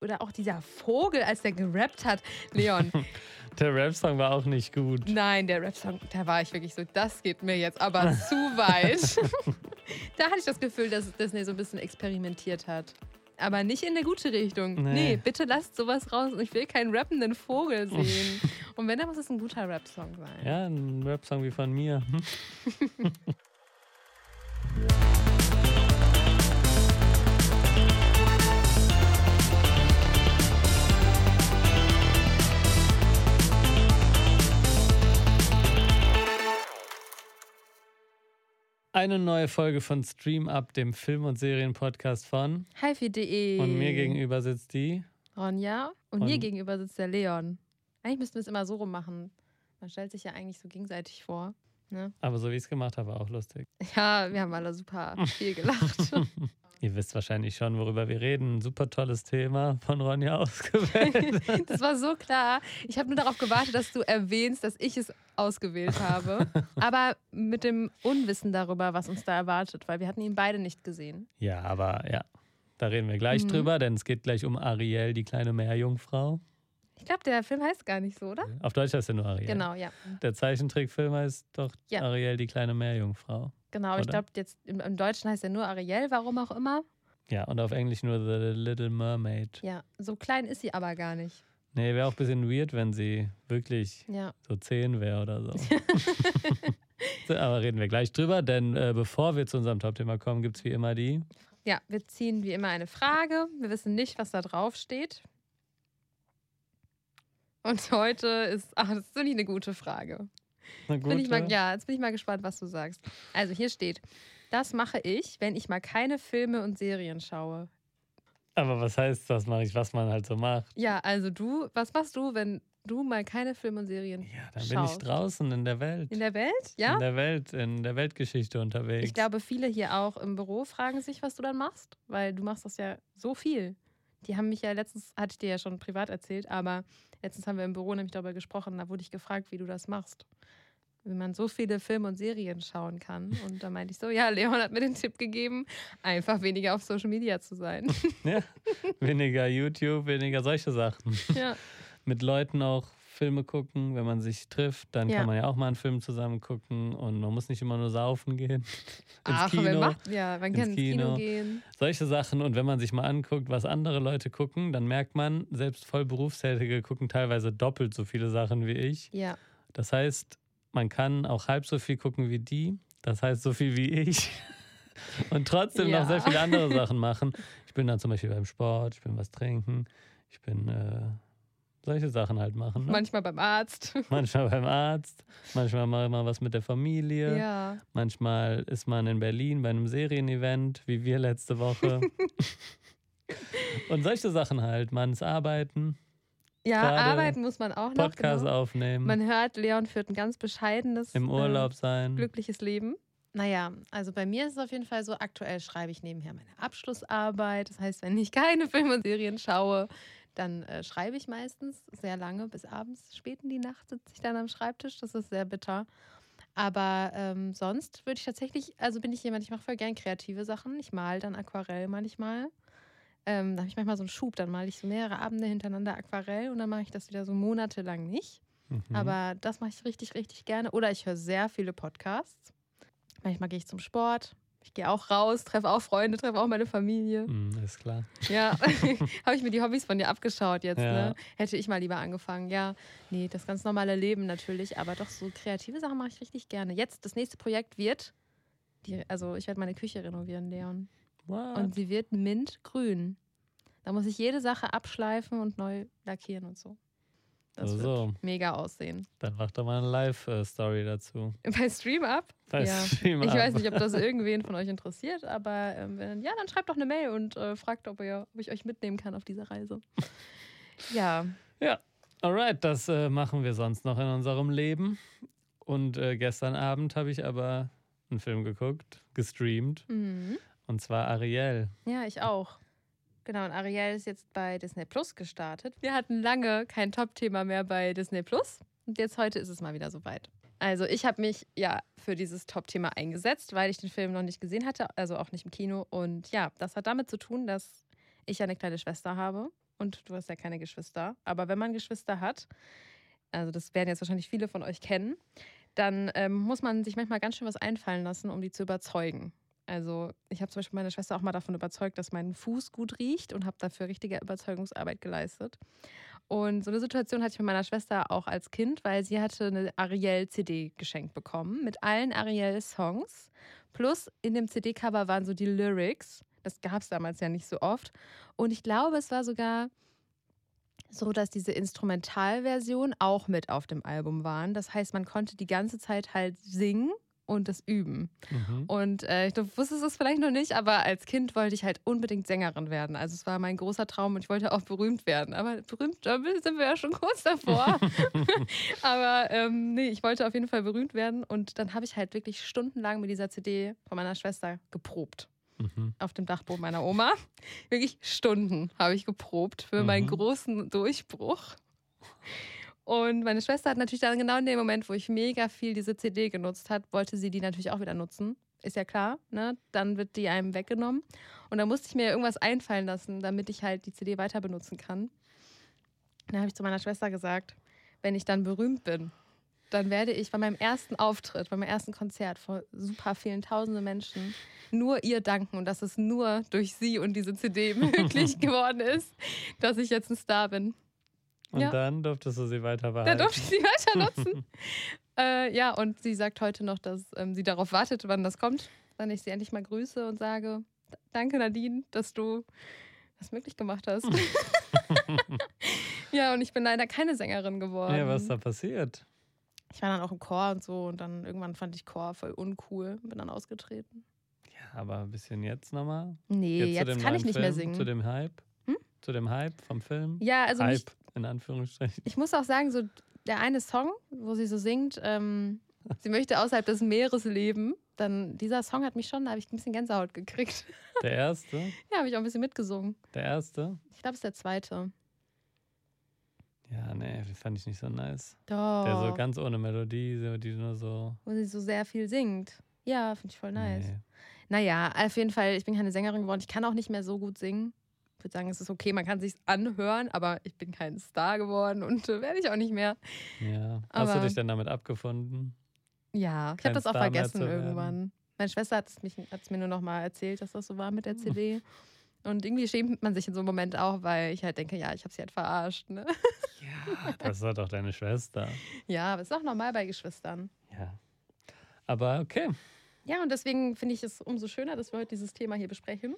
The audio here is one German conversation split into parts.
Oder auch dieser Vogel, als der gerappt hat. Leon. der Rap-Song war auch nicht gut. Nein, der Rap-Song, da war ich wirklich so, das geht mir jetzt aber zu weit. da hatte ich das Gefühl, dass Disney so ein bisschen experimentiert hat. Aber nicht in eine gute Richtung. Nee, nee bitte lasst sowas raus. Ich will keinen rappenden Vogel sehen. Und wenn, dann muss es ein guter Rap-Song sein. Ja, ein Rap-Song wie von mir. Eine neue Folge von Stream Up, dem Film- und Serienpodcast von HiFi.de. Und mir gegenüber sitzt die Ronja und, und mir gegenüber sitzt der Leon. Eigentlich müssten wir es immer so rummachen. Man stellt sich ja eigentlich so gegenseitig vor. Ne? Aber so wie ich es gemacht habe, war auch lustig. Ja, wir haben alle super viel gelacht. Ihr wisst wahrscheinlich schon, worüber wir reden. Ein super tolles Thema von Ronja ausgewählt. das war so klar. Ich habe nur darauf gewartet, dass du erwähnst, dass ich es ausgewählt habe. Aber mit dem Unwissen darüber, was uns da erwartet, weil wir hatten ihn beide nicht gesehen. Ja, aber ja, da reden wir gleich mhm. drüber, denn es geht gleich um Ariel, die kleine Meerjungfrau. Ich glaube, der Film heißt gar nicht so, oder? Auf Deutsch heißt er nur Ariel. Genau, ja. Der Zeichentrickfilm heißt doch ja. Ariel, die kleine Meerjungfrau. Genau, oder? ich glaube, jetzt im, im, Deutschen heißt er nur Ariel, warum auch immer. Ja, und auf Englisch nur The Little Mermaid. Ja, so klein ist sie aber gar nicht. Nee, wäre auch ein bisschen weird, wenn sie wirklich ja. so zehn wäre oder so. so. Aber reden wir gleich drüber, denn äh, bevor wir zu unserem Top-Thema kommen, gibt es wie immer die. Ja, wir ziehen wie immer eine Frage. Wir wissen nicht, was da drauf steht. Und heute ist, ach, das ist nicht eine gute Frage. Gute? Bin ich mal, ja, jetzt bin ich mal gespannt, was du sagst. Also hier steht, das mache ich, wenn ich mal keine Filme und Serien schaue. Aber was heißt das, mache ich, was man halt so macht? Ja, also du, was machst du, wenn du mal keine Filme und Serien Ja, dann schaust? bin ich draußen in der Welt. In der Welt, ja? In der Welt, in der Weltgeschichte unterwegs. Ich glaube, viele hier auch im Büro fragen sich, was du dann machst, weil du machst das ja so viel. Die haben mich ja letztens, hatte ich dir ja schon privat erzählt, aber letztens haben wir im Büro nämlich darüber gesprochen, da wurde ich gefragt, wie du das machst. Wie man so viele Filme und Serien schauen kann. Und da meinte ich so, ja, Leon hat mir den Tipp gegeben, einfach weniger auf Social Media zu sein. Ja, weniger YouTube, weniger solche Sachen. Ja. Mit Leuten auch Filme gucken. Wenn man sich trifft, dann ja. kann man ja auch mal einen Film zusammen gucken und man muss nicht immer nur saufen gehen. Ach, Kino, macht, ja, man kann ins Kino. Kino gehen. Solche Sachen. Und wenn man sich mal anguckt, was andere Leute gucken, dann merkt man, selbst voll Berufstätige gucken teilweise doppelt so viele Sachen wie ich. Ja. Das heißt, man kann auch halb so viel gucken wie die. Das heißt, so viel wie ich. Und trotzdem ja. noch sehr viele andere Sachen machen. Ich bin dann zum Beispiel beim Sport, ich bin was trinken, ich bin äh, solche Sachen halt machen. Ne? Manchmal beim Arzt. Manchmal beim Arzt. Manchmal mache ich mal was mit der Familie. Ja. Manchmal ist man in Berlin bei einem Serienevent, wie wir letzte Woche. Und solche Sachen halt. Man ist arbeiten. Ja, arbeiten muss man auch noch. Podcast genau. aufnehmen. Man hört, Leon führt ein ganz bescheidenes, im Urlaub äh, sein, glückliches Leben. Naja, also bei mir ist es auf jeden Fall so, aktuell schreibe ich nebenher meine Abschlussarbeit. Das heißt, wenn ich keine Filme und Serien schaue, dann äh, schreibe ich meistens sehr lange, bis abends, spät in die Nacht sitze ich dann am Schreibtisch. Das ist sehr bitter. Aber ähm, sonst würde ich tatsächlich, also bin ich jemand, ich mache voll gern kreative Sachen. Ich male dann Aquarell manchmal. Ähm, da habe ich manchmal so einen Schub, dann male ich so mehrere Abende hintereinander Aquarell und dann mache ich das wieder so monatelang nicht. Mhm. Aber das mache ich richtig, richtig gerne. Oder ich höre sehr viele Podcasts. Manchmal gehe ich zum Sport, ich gehe auch raus, treffe auch Freunde, treffe auch meine Familie. Mm, ist klar. Ja, habe ich mir die Hobbys von dir abgeschaut jetzt. Ja. Ne? Hätte ich mal lieber angefangen. Ja, nee, das ganz normale Leben natürlich, aber doch so kreative Sachen mache ich richtig gerne. Jetzt, das nächste Projekt wird, die, also ich werde meine Küche renovieren, Leon. What? Und sie wird mintgrün. Da muss ich jede Sache abschleifen und neu lackieren und so. Das also, wird mega aussehen. Dann mach doch mal eine Live-Story dazu. Bei Stream Up? Bei ja. Stream Ich weiß nicht, ob das irgendwen von euch interessiert, aber ähm, wenn, ja, dann schreibt doch eine Mail und äh, fragt, ob, ihr, ob ich euch mitnehmen kann auf diese Reise. ja. Ja, alright, das äh, machen wir sonst noch in unserem Leben. Und äh, gestern Abend habe ich aber einen Film geguckt, gestreamt. Mhm. Und zwar Ariel. Ja, ich auch. Genau, und Ariel ist jetzt bei Disney Plus gestartet. Wir hatten lange kein Top-Thema mehr bei Disney Plus. Und jetzt heute ist es mal wieder soweit. Also ich habe mich ja für dieses Top-Thema eingesetzt, weil ich den Film noch nicht gesehen hatte, also auch nicht im Kino. Und ja, das hat damit zu tun, dass ich ja eine kleine Schwester habe und du hast ja keine Geschwister. Aber wenn man Geschwister hat, also das werden jetzt wahrscheinlich viele von euch kennen, dann ähm, muss man sich manchmal ganz schön was einfallen lassen, um die zu überzeugen. Also ich habe zum Beispiel meine Schwester auch mal davon überzeugt, dass mein Fuß gut riecht und habe dafür richtige Überzeugungsarbeit geleistet. Und so eine Situation hatte ich mit meiner Schwester auch als Kind, weil sie hatte eine Ariel-CD geschenkt bekommen mit allen Ariel-Songs. Plus in dem CD-Cover waren so die Lyrics. Das gab es damals ja nicht so oft. Und ich glaube, es war sogar so, dass diese Instrumentalversion auch mit auf dem Album waren. Das heißt, man konnte die ganze Zeit halt singen und das üben. Mhm. Und äh, du wusstest es vielleicht noch nicht, aber als Kind wollte ich halt unbedingt Sängerin werden. Also es war mein großer Traum und ich wollte auch berühmt werden. Aber berühmt sind wir ja schon kurz davor. aber ähm, nee, ich wollte auf jeden Fall berühmt werden. Und dann habe ich halt wirklich stundenlang mit dieser CD von meiner Schwester geprobt. Mhm. Auf dem Dachboden meiner Oma. Wirklich Stunden habe ich geprobt für mhm. meinen großen Durchbruch. Und meine Schwester hat natürlich dann genau in dem Moment, wo ich mega viel diese CD genutzt hat, wollte sie die natürlich auch wieder nutzen. Ist ja klar, ne? Dann wird die einem weggenommen. Und da musste ich mir irgendwas einfallen lassen, damit ich halt die CD weiter benutzen kann. Dann habe ich zu meiner Schwester gesagt, wenn ich dann berühmt bin, dann werde ich bei meinem ersten Auftritt, bei meinem ersten Konzert vor super vielen tausenden Menschen nur ihr danken und dass es nur durch sie und diese CD möglich geworden ist, dass ich jetzt ein Star bin. Und ja. dann durftest du sie weiter behalten. Dann durfte ich sie weiter nutzen. äh, ja, und sie sagt heute noch, dass ähm, sie darauf wartet, wann das kommt, wann ich sie endlich mal grüße und sage, danke Nadine, dass du das möglich gemacht hast. ja, und ich bin leider keine Sängerin geworden. Ja, was ist da passiert? Ich war dann auch im Chor und so und dann irgendwann fand ich Chor voll uncool und bin dann ausgetreten. Ja, aber ein bisschen jetzt nochmal? Nee, jetzt, jetzt kann ich nicht Film, mehr singen. Zu dem Hype? Hm? Zu dem Hype vom Film? Ja, also Hype. Mich, in Anführungsstrichen. Ich muss auch sagen, so der eine Song, wo sie so singt, ähm, sie möchte außerhalb des Meeres leben, dann dieser Song hat mich schon, da habe ich ein bisschen Gänsehaut gekriegt. Der erste? ja, habe ich auch ein bisschen mitgesungen. Der erste? Ich glaube, es ist der zweite. Ja, nee, den fand ich nicht so nice. Doch. Der so ganz ohne Melodie, die nur so. Wo sie so sehr viel singt. Ja, finde ich voll nice. Nee. Naja, auf jeden Fall, ich bin keine Sängerin geworden. Ich kann auch nicht mehr so gut singen. Ich würde sagen, es ist okay, man kann sich anhören, aber ich bin kein Star geworden und äh, werde ich auch nicht mehr. Ja. Hast aber, du dich denn damit abgefunden? Ja, ich habe das auch Star vergessen irgendwann. Meine Schwester hat es, es mir nur noch mal erzählt, dass das so war mit der CD. Und irgendwie schämt man sich in so einem Moment auch, weil ich halt denke, ja, ich habe sie halt verarscht. Ne? Ja, das war doch deine Schwester. Ja, aber ist auch normal bei Geschwistern. Ja. Aber okay. Ja, und deswegen finde ich es umso schöner, dass wir heute dieses Thema hier besprechen.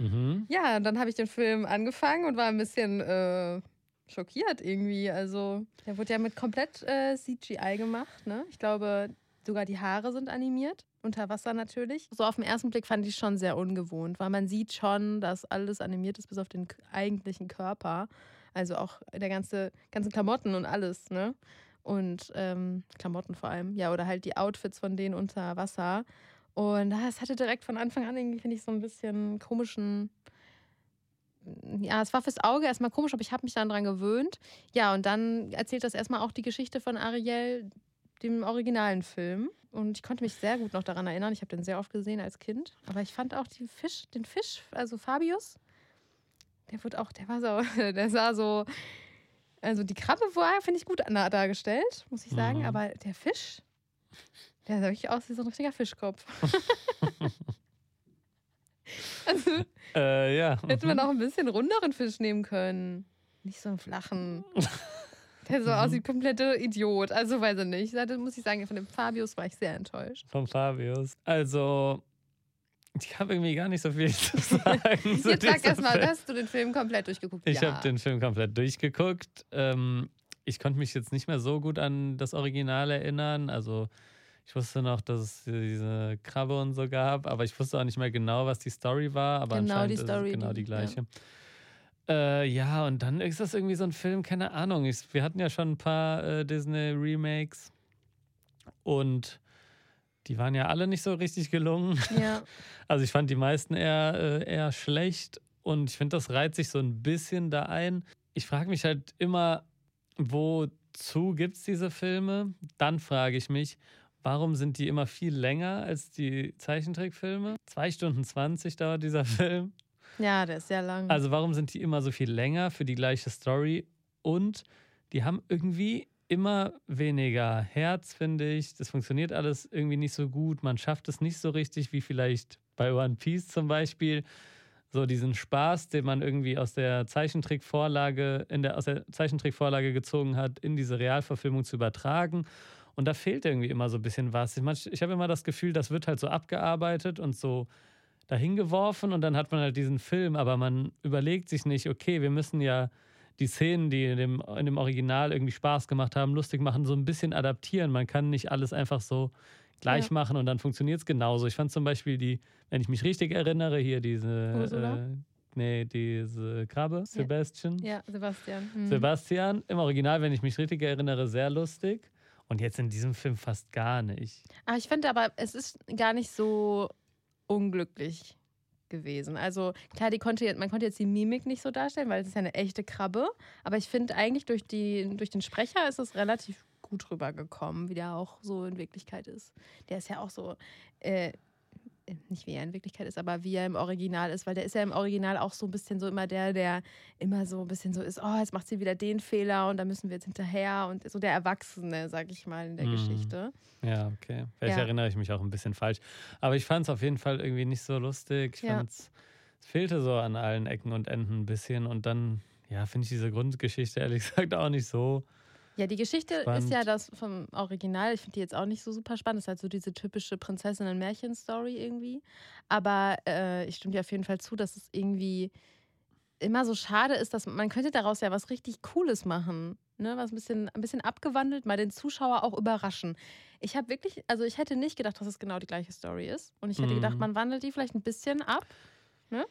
Mhm. Ja, dann habe ich den Film angefangen und war ein bisschen äh, schockiert irgendwie. Also, der wurde ja mit komplett äh, CGI gemacht. Ne? Ich glaube, sogar die Haare sind animiert. Unter Wasser natürlich. So auf den ersten Blick fand ich schon sehr ungewohnt, weil man sieht schon, dass alles animiert ist bis auf den eigentlichen Körper. Also auch der ganze, ganze Klamotten und alles, ne? Und ähm, Klamotten vor allem, ja, oder halt die Outfits von denen unter Wasser. Und es hatte direkt von Anfang an irgendwie, finde ich, so ein bisschen komischen. Ja, es war fürs Auge erstmal komisch, aber ich habe mich dann dran gewöhnt. Ja, und dann erzählt das erstmal auch die Geschichte von Ariel, dem originalen Film. Und ich konnte mich sehr gut noch daran erinnern. Ich habe den sehr oft gesehen als Kind. Aber ich fand auch den Fisch, den Fisch, also Fabius, der wird auch, der war so, der sah so. Also die Krabbe war, finde ich, gut dargestellt, muss ich sagen. Mhm. Aber der Fisch, der sah wirklich aus wie so ein richtiger Fischkopf. also, äh, ja. Hätte man mhm. auch ein bisschen runderen Fisch nehmen können. Nicht so einen flachen. Der so aussieht, komplette Idiot. Also weiß ich nicht. Das muss ich sagen, von dem Fabius war ich sehr enttäuscht. Vom Fabius. Also, ich habe irgendwie gar nicht so viel zu sagen. Jetzt sag erstmal, hast du den Film komplett durchgeguckt? Ich ja. habe den Film komplett durchgeguckt. Ähm, ich konnte mich jetzt nicht mehr so gut an das Original erinnern. Also ich wusste noch, dass es diese Krabbe und so gab, aber ich wusste auch nicht mehr genau, was die Story war. Aber genau anscheinend die Story, ist es genau die, gleiche. Ja. Äh, ja. und dann ist das irgendwie so ein Film, keine Ahnung. Ich, wir hatten ja schon ein paar äh, Disney-Remakes und die waren ja alle nicht so richtig gelungen. Ja. Also ich fand die meisten eher, äh, eher schlecht und ich finde, das reiht sich so ein bisschen da ein. Ich frage mich halt immer, wozu gibt es diese Filme? Dann frage ich mich, Warum sind die immer viel länger als die Zeichentrickfilme? Zwei Stunden 20 dauert dieser Film. Ja, der ist sehr lang. Also warum sind die immer so viel länger für die gleiche Story? Und die haben irgendwie immer weniger Herz, finde ich. Das funktioniert alles irgendwie nicht so gut. Man schafft es nicht so richtig, wie vielleicht bei One Piece zum Beispiel. So diesen Spaß, den man irgendwie aus der Zeichentrickvorlage, in der, aus der Zeichentrickvorlage gezogen hat, in diese Realverfilmung zu übertragen. Und da fehlt irgendwie immer so ein bisschen was. Ich, ich habe immer das Gefühl, das wird halt so abgearbeitet und so dahin geworfen und dann hat man halt diesen Film, aber man überlegt sich nicht, okay, wir müssen ja die Szenen, die in dem, in dem Original irgendwie Spaß gemacht haben, lustig machen, so ein bisschen adaptieren. Man kann nicht alles einfach so gleich ja. machen und dann funktioniert es genauso. Ich fand zum Beispiel die, wenn ich mich richtig erinnere, hier diese, äh, nee, diese Krabbe, Sebastian. Ja, Sebastian. Mhm. Sebastian, im Original, wenn ich mich richtig erinnere, sehr lustig. Und jetzt in diesem Film fast gar nicht. Ah, ich finde aber, es ist gar nicht so unglücklich gewesen. Also klar, die konnte, man konnte jetzt die Mimik nicht so darstellen, weil es ist ja eine echte Krabbe. Aber ich finde eigentlich durch, die, durch den Sprecher ist es relativ gut rübergekommen, wie der auch so in Wirklichkeit ist. Der ist ja auch so äh, nicht wie er in Wirklichkeit ist, aber wie er im Original ist, weil der ist ja im Original auch so ein bisschen so immer der, der immer so ein bisschen so ist, oh, jetzt macht sie wieder den Fehler und da müssen wir jetzt hinterher und so der Erwachsene, sag ich mal, in der mhm. Geschichte. Ja, okay. Vielleicht ja. erinnere ich mich auch ein bisschen falsch. Aber ich fand es auf jeden Fall irgendwie nicht so lustig. Ich ja. fand es fehlte so an allen Ecken und Enden ein bisschen und dann, ja, finde ich diese Grundgeschichte ehrlich gesagt auch nicht so ja, die Geschichte spannend. ist ja das vom Original. Ich finde die jetzt auch nicht so super spannend. Das ist halt so diese typische Prinzessinnen-Märchen-Story irgendwie. Aber äh, ich stimme dir auf jeden Fall zu, dass es irgendwie immer so schade ist, dass man könnte daraus ja was richtig Cooles machen. Ne? Was ein bisschen, ein bisschen abgewandelt, mal den Zuschauer auch überraschen. Ich habe wirklich, also ich hätte nicht gedacht, dass es genau die gleiche Story ist. Und ich hätte mhm. gedacht, man wandelt die vielleicht ein bisschen ab. Ne?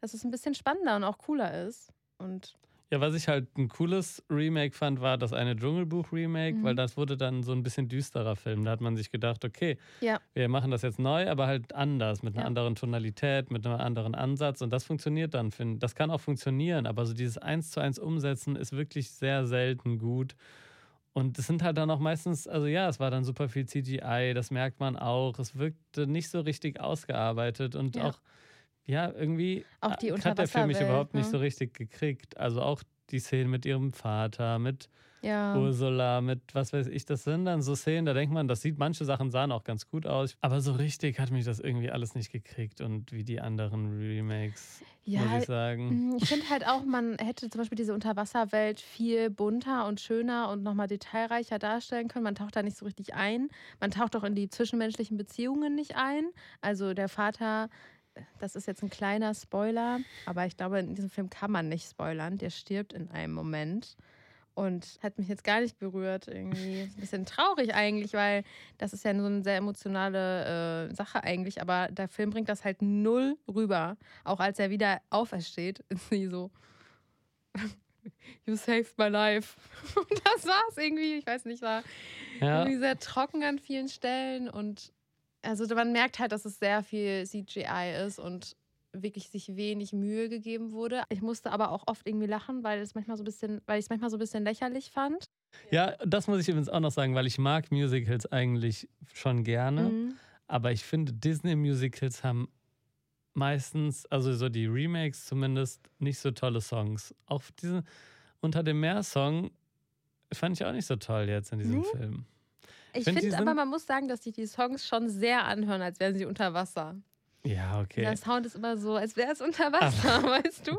Dass es ein bisschen spannender und auch cooler ist. Und ja, was ich halt ein cooles Remake fand, war das eine Dschungelbuch-Remake, mhm. weil das wurde dann so ein bisschen düsterer Film. Da hat man sich gedacht, okay, ja. wir machen das jetzt neu, aber halt anders, mit einer ja. anderen Tonalität, mit einem anderen Ansatz. Und das funktioniert dann. Das kann auch funktionieren, aber so dieses Eins zu eins Umsetzen ist wirklich sehr selten gut. Und es sind halt dann auch meistens, also ja, es war dann super viel CGI, das merkt man auch. Es wirkte nicht so richtig ausgearbeitet und ja. auch ja, irgendwie auch die hat der Film mich überhaupt ne? nicht so richtig gekriegt. Also auch die Szenen mit ihrem Vater, mit ja. Ursula, mit was weiß ich, das sind dann so Szenen, da denkt man, das sieht, manche Sachen sahen auch ganz gut aus, aber so richtig hat mich das irgendwie alles nicht gekriegt und wie die anderen Remakes, ja, muss ich sagen. Mm, ich finde halt auch, man hätte zum Beispiel diese Unterwasserwelt viel bunter und schöner und nochmal detailreicher darstellen können. Man taucht da nicht so richtig ein. Man taucht auch in die zwischenmenschlichen Beziehungen nicht ein. Also der Vater das ist jetzt ein kleiner Spoiler, aber ich glaube, in diesem Film kann man nicht spoilern. Der stirbt in einem Moment und hat mich jetzt gar nicht berührt. Irgendwie ein bisschen traurig eigentlich, weil das ist ja so eine sehr emotionale äh, Sache eigentlich, aber der Film bringt das halt null rüber. Auch als er wieder aufersteht, ist sie so. You saved my life. Und das war's irgendwie. Ich weiß nicht, war ja. irgendwie sehr trocken an vielen Stellen und also man merkt halt, dass es sehr viel CGI ist und wirklich sich wenig Mühe gegeben wurde. Ich musste aber auch oft irgendwie lachen, weil es manchmal so ein bisschen, weil ich es manchmal so ein bisschen lächerlich fand. Ja, das muss ich übrigens auch noch sagen, weil ich mag Musicals eigentlich schon gerne. Mhm. Aber ich finde, Disney-Musicals haben meistens, also so die Remakes zumindest, nicht so tolle Songs. Auch diesen Unter dem Meer-Song fand ich auch nicht so toll jetzt in diesem mhm. Film. Ich finde aber, man muss sagen, dass sich die Songs schon sehr anhören, als wären sie unter Wasser. Ja, okay. Der Sound ist immer so, als wäre es unter Wasser, weißt du?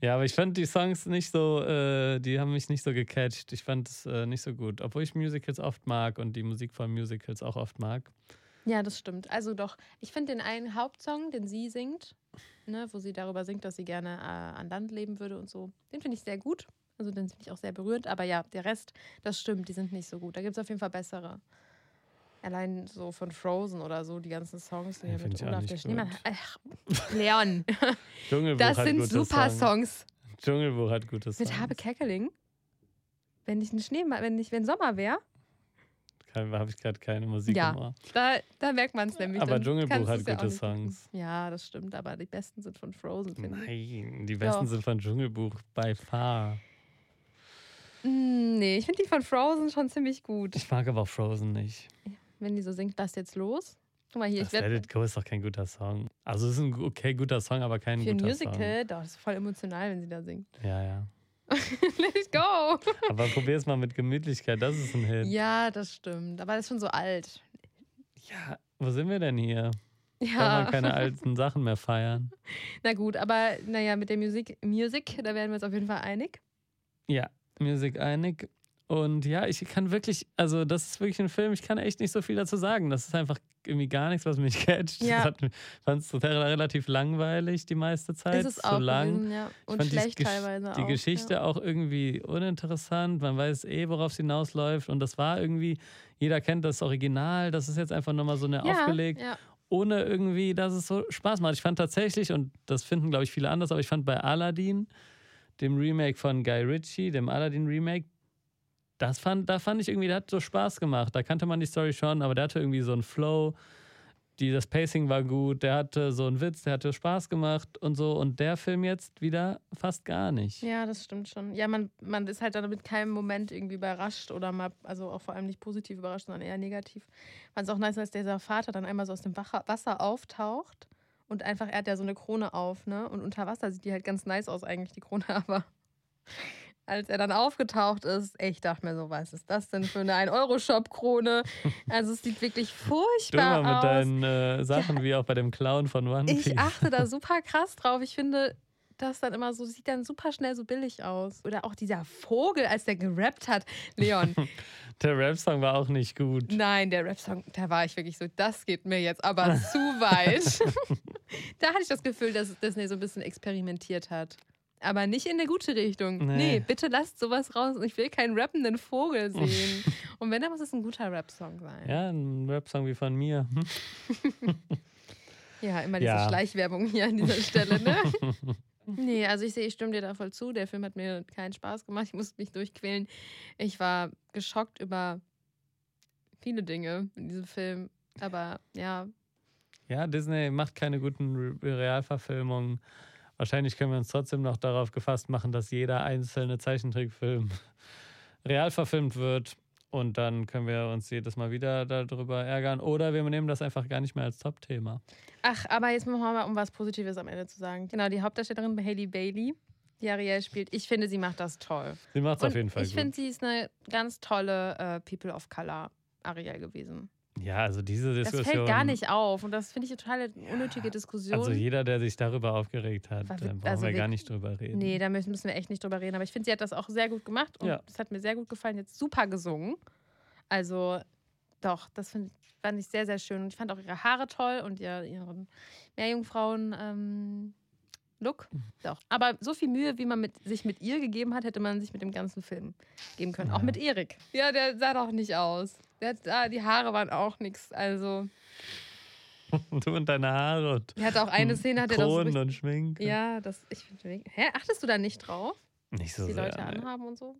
Ja, aber ich fand die Songs nicht so, äh, die haben mich nicht so gecatcht. Ich fand es äh, nicht so gut. Obwohl ich Musicals oft mag und die Musik von Musicals auch oft mag. Ja, das stimmt. Also doch, ich finde den einen Hauptsong, den sie singt, ne, wo sie darüber singt, dass sie gerne äh, an Land leben würde und so, den finde ich sehr gut. Also den finde ich auch sehr berührend. Aber ja, der Rest, das stimmt, die sind nicht so gut. Da gibt es auf jeden Fall bessere. Allein so von Frozen oder so, die ganzen Songs ja, mit Olaf der Schneemann. Ach, Leon. das sind super Songs. Dschungelbuch hat gute Songs. Mit Habe Kerkeling. Wenn ich ein Schneemann, wenn ich, wenn Sommer wäre. Habe ich gerade keine Musik ja, im Ohr. Da, da merkt man es nämlich. Aber Dschungelbuch hat gute Songs. Ja, das stimmt, aber die besten sind von Frozen, finde ich. Nein, die besten Doch. sind von Dschungelbuch by far. Mm, nee, ich finde die von Frozen schon ziemlich gut. Ich mag aber Frozen nicht. Wenn die so singt, lass jetzt los. Guck mal hier, Das ich Let werde It Go ist doch kein guter Song. Also es ist ein okay guter Song, aber kein für ein guter Musical, doch, das ist voll emotional, wenn sie da singt. Song. Ja, ja. Let it go! Aber probier's mal mit Gemütlichkeit, das ist ein Hit. Ja, das stimmt. Aber das ist schon so alt. Ja, wo sind wir denn hier? Kann Ja. man keine alten Sachen mehr feiern? Na gut, aber naja, mit der Musik, Music, da werden wir uns auf jeden Fall einig. Ja, Music einig. Und ja, ich kann wirklich, also das ist wirklich ein Film, ich kann echt nicht so viel dazu sagen. Das ist einfach irgendwie gar nichts, was mich catcht. Ja. Ich fand es relativ langweilig die meiste Zeit. ist es so auch lang. gewesen, ja. Und fand die schlecht Gesch- teilweise Die auch. Geschichte Ja. auch irgendwie uninteressant. Man weiß eh, worauf es hinausläuft. Und das war irgendwie, jeder kennt das Original. Das ist jetzt einfach nochmal so eine ja, aufgelegt, Ja. ohne irgendwie, dass es so Spaß macht. Ich fand tatsächlich, und das finden, glaube ich, viele anders, aber ich fand bei Aladdin, dem Remake von Guy Ritchie, dem Aladdin-Remake, das fand, da fand ich irgendwie, der hat so Spaß gemacht. Da kannte man die Story schon, aber der hatte irgendwie so einen Flow. Die, das Pacing war gut, der hatte so einen Witz, der hatte Spaß gemacht und so. Und der Film jetzt wieder fast gar nicht. ja, das stimmt schon. Ja, man, man ist halt dann mit keinem Moment irgendwie überrascht oder mal, also auch vor allem nicht positiv überrascht, sondern eher negativ. Fand es auch nice, dass dieser Vater dann einmal so aus dem Wasser auftaucht und einfach, er hat ja so eine Krone auf, ne? Und unter Wasser sieht die halt ganz nice aus, eigentlich, die Krone, aber als er dann aufgetaucht ist, ich dachte mir so, was ist das denn für eine 1-Euro-Shop-Krone? Also es sieht wirklich Du furchtbar immer mit aus. deinen äh, Sachen, wie auch bei dem Clown von One Piece. Ich achte da super krass drauf. Ich finde, das dann immer so, sieht dann super schnell so billig aus. Oder auch dieser Vogel, als der gerappt hat. Leon, Der Rap-Song war auch nicht gut. nein, der Rap-Song, da war ich wirklich so, das geht mir jetzt aber zu weit. da hatte ich das Gefühl, dass Disney so ein bisschen experimentiert hat. Aber nicht in eine gute Richtung. Nee, Nee. bitte lasst sowas raus. Ich will keinen rappenden Vogel sehen. Und wenn, dann muss es ein guter Rap-Song sein. Ja, ein Rap-Song wie von mir. Ja, immer diese Ja. Schleichwerbung hier an dieser Stelle, ne? Nee, also ich sehe, ich stimme dir da voll zu. Der Film hat mir keinen Spaß gemacht. Ich musste mich durchquälen. Ich war geschockt über viele Dinge in diesem Film. Aber ja, Ja, Disney macht keine guten Re Realverfilmungen. Wahrscheinlich können wir uns trotzdem noch darauf gefasst machen, dass jeder einzelne Zeichentrickfilm real verfilmt wird. Und dann können wir uns jedes Mal wieder darüber ärgern. Oder wir nehmen das einfach gar nicht mehr als Top-Thema. ach, aber jetzt machen wir mal, um was Positives am Ende zu sagen. Genau, die Hauptdarstellerin Haley Bailey, die Ariel spielt, ich finde, sie macht das toll. Sie macht es auf jeden Fall ich finde, sie ist eine ganz tolle äh, People of Color Ariel gewesen. Ja, also diese Das Diskussion. fällt gar nicht auf. Und das finde ich eine totale unnötige Diskussion. Also jeder, der sich darüber aufgeregt hat, War brauchen also wir gar nicht drüber reden. Nee, da müssen wir echt nicht drüber reden. Aber ich finde, sie hat das auch sehr gut gemacht und Ja. das hat mir sehr gut gefallen. Jetzt super gesungen. Also doch, das find, fand ich sehr, sehr schön. Und ich fand auch ihre Haare toll und ihr, ihren Meerjungfrauen. Ähm, Look, Mhm. doch. Aber so viel Mühe, wie man mit, sich mit ihr gegeben hat, hätte man sich mit dem ganzen Film geben können. Auch Ja. mit Erik. Ja, der sah doch nicht aus. Hat, ah, die Haare waren auch nichts. Also, Du und deine Haare und er hatte auch eine Szene, hat er doch so Kronen und Schminke. Ja, das. Ich, hä? Achtest du da nicht drauf? Nicht so die sehr. Leute nee. anhaben und so?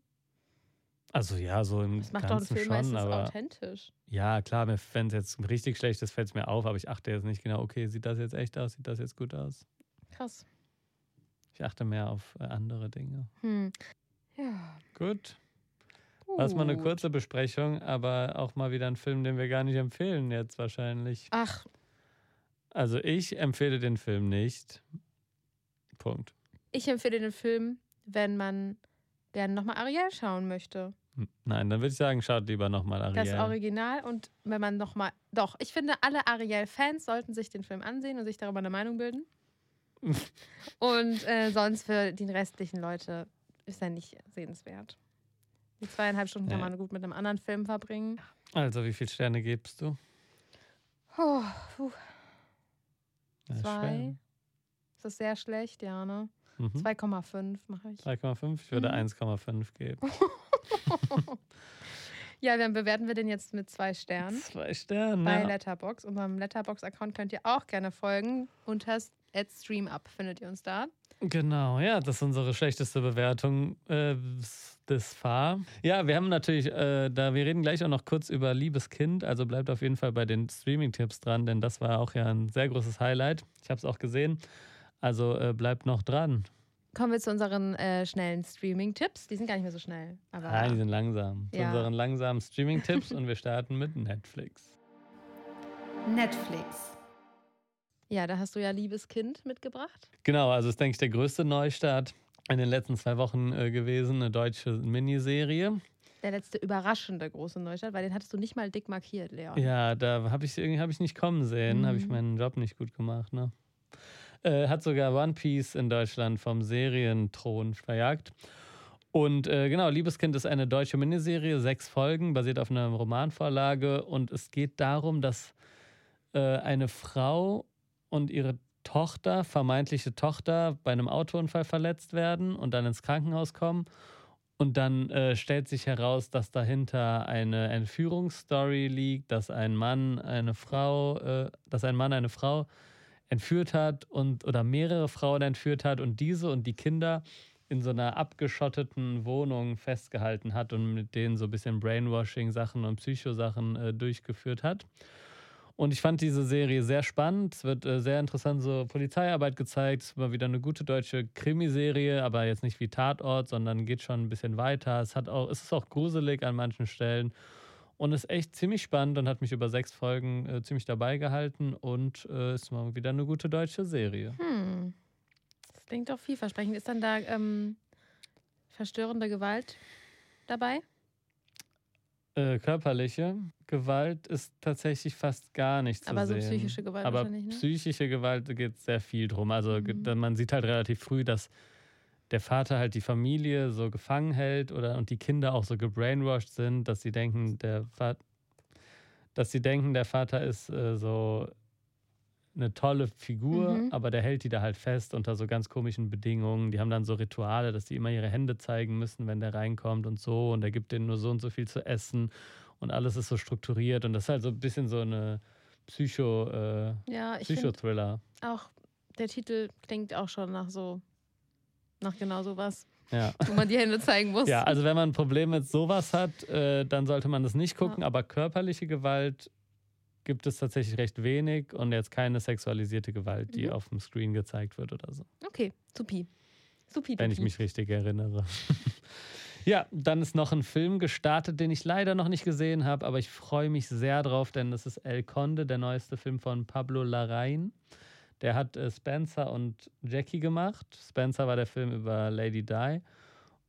Also ja, so im Das macht doch Ganzen Film schon, aber authentisch. ja, klar, wenn es jetzt richtig schlecht ist, fällt es mir auf, aber ich achte jetzt nicht genau, okay, sieht das jetzt echt aus, sieht das jetzt gut aus? Krass. Ich achte mehr auf äh, andere Dinge. Hm. Ja. Gut. War es mal eine kurze Besprechung, aber auch mal wieder ein Film, den wir gar nicht empfehlen jetzt wahrscheinlich. Ach, Also ich empfehle den Film nicht. Punkt. ich empfehle den Film, wenn man gerne nochmal Ariel schauen möchte. Hm, Nein, dann würde ich sagen, schaut lieber nochmal Ariel. Das Original und wenn man nochmal. Doch, ich finde, alle Ariel-Fans sollten sich den Film ansehen und sich darüber eine Meinung bilden. und äh, sonst für die restlichen Leute ist er nicht sehenswert. Die zweieinhalb Stunden kann Ja. man gut mit einem anderen Film verbringen. Also, wie viele Sterne gibst du? Oh, puh, Ja, zwei. schwer. Ist das sehr schlecht, ja, ne? Mhm. 2,5 mache ich. 3,5? Ich würde Mhm. 1,5 geben. Ja, dann bewerten wir den jetzt mit zwei Sternen Zwei Sterne. bei Ja. Letterbox. Unserem Letterbox-Account könnt ihr auch gerne folgen. Unter @streamup findet ihr uns da. Genau, ja, das ist unsere schlechteste Bewertung äh, des Fahr. Ja, wir haben natürlich, äh, da wir reden gleich auch noch kurz über Liebes Kind, also bleibt auf jeden Fall bei den Streaming-Tipps dran, denn das war auch ja ein sehr großes Highlight. Ich habe es auch gesehen. Also äh, bleibt noch dran. Kommen wir zu unseren äh, schnellen Streaming-Tipps. Die sind gar nicht mehr so schnell. Aber Ah, die sind langsam. Zu Ja. unseren langsamen Streaming-Tipps und wir starten mit Netflix. Netflix. Ja, da hast du ja Liebes Kind mitgebracht. Genau, also ist, denke ich, der größte Neustart in den letzten zwei Wochen äh, gewesen, eine deutsche Miniserie. Der letzte überraschende große Neustart, weil den hattest du nicht mal dick markiert, Leon. Ja, da habe ich irgendwie hab ich nicht kommen sehen, mhm. habe ich meinen Job nicht gut gemacht. Ne? Äh, hat sogar One Piece in Deutschland vom Serienthron verjagt. Und äh, genau, Liebeskind ist eine deutsche Miniserie, sechs Folgen, basiert auf einer Romanvorlage. Und es geht darum, dass äh, eine Frau und ihre Tochter, vermeintliche Tochter, bei einem Autounfall verletzt werden und dann ins Krankenhaus kommen. Und dann äh, stellt sich heraus, dass dahinter eine Entführungsstory liegt, dass ein Mann eine Frau, äh, dass ein Mann eine Frau entführt hat und oder mehrere Frauen entführt hat und diese und die Kinder in so einer abgeschotteten Wohnung festgehalten hat und mit denen so ein bisschen Brainwashing-Sachen und Psychosachen äh, durchgeführt hat. Und ich fand diese Serie sehr spannend. Es wird äh, sehr interessant so Polizeiarbeit gezeigt. Es war wieder eine gute deutsche Krimiserie, aber jetzt nicht wie Tatort, sondern geht schon ein bisschen weiter. Es, hat auch, es ist auch gruselig an manchen Stellen und ist echt ziemlich spannend und hat mich über sechs Folgen äh, ziemlich dabei gehalten und äh, ist mal wieder eine gute deutsche Serie. Hm. Das klingt doch vielversprechend. Ist dann da ähm, verstörende Gewalt dabei? Äh, körperliche Gewalt ist tatsächlich fast gar nicht zu Aber sehen. so psychische Gewalt Aber wahrscheinlich, ne? psychische Gewalt geht sehr viel drum. Also mhm. man sieht halt relativ früh, dass der Vater halt die Familie so gefangen hält oder und die Kinder auch so gebrainwashed sind, dass sie denken, der Vater, dass sie denken, der Vater ist äh, so eine tolle Figur, mhm. aber der hält die da halt fest unter so ganz komischen Bedingungen. Die haben dann so Rituale, dass die immer ihre Hände zeigen müssen, wenn der reinkommt und so. Und er gibt denen nur so und so viel zu essen und alles ist so strukturiert. Und das ist halt so ein bisschen so eine Psycho, äh, ja, Psychothriller. Auch der Titel klingt auch schon nach so, nach genau sowas. Ja. Wo man die Hände zeigen muss. Ja, also wenn man ein Problem mit sowas hat, äh, dann sollte man das nicht gucken. Ja. Aber körperliche Gewalt gibt es tatsächlich recht wenig und jetzt keine sexualisierte Gewalt, die mhm. auf dem Screen gezeigt wird oder so. Okay, supi. Supi Wenn ich mich richtig erinnere. ja, dann ist noch ein Film gestartet, den ich leider noch nicht gesehen habe, aber ich freue mich sehr drauf, denn das ist El Conde, der neueste Film von Pablo Larraín. Der hat äh, Spencer und Jackie gemacht. Spencer war der Film über Lady Di.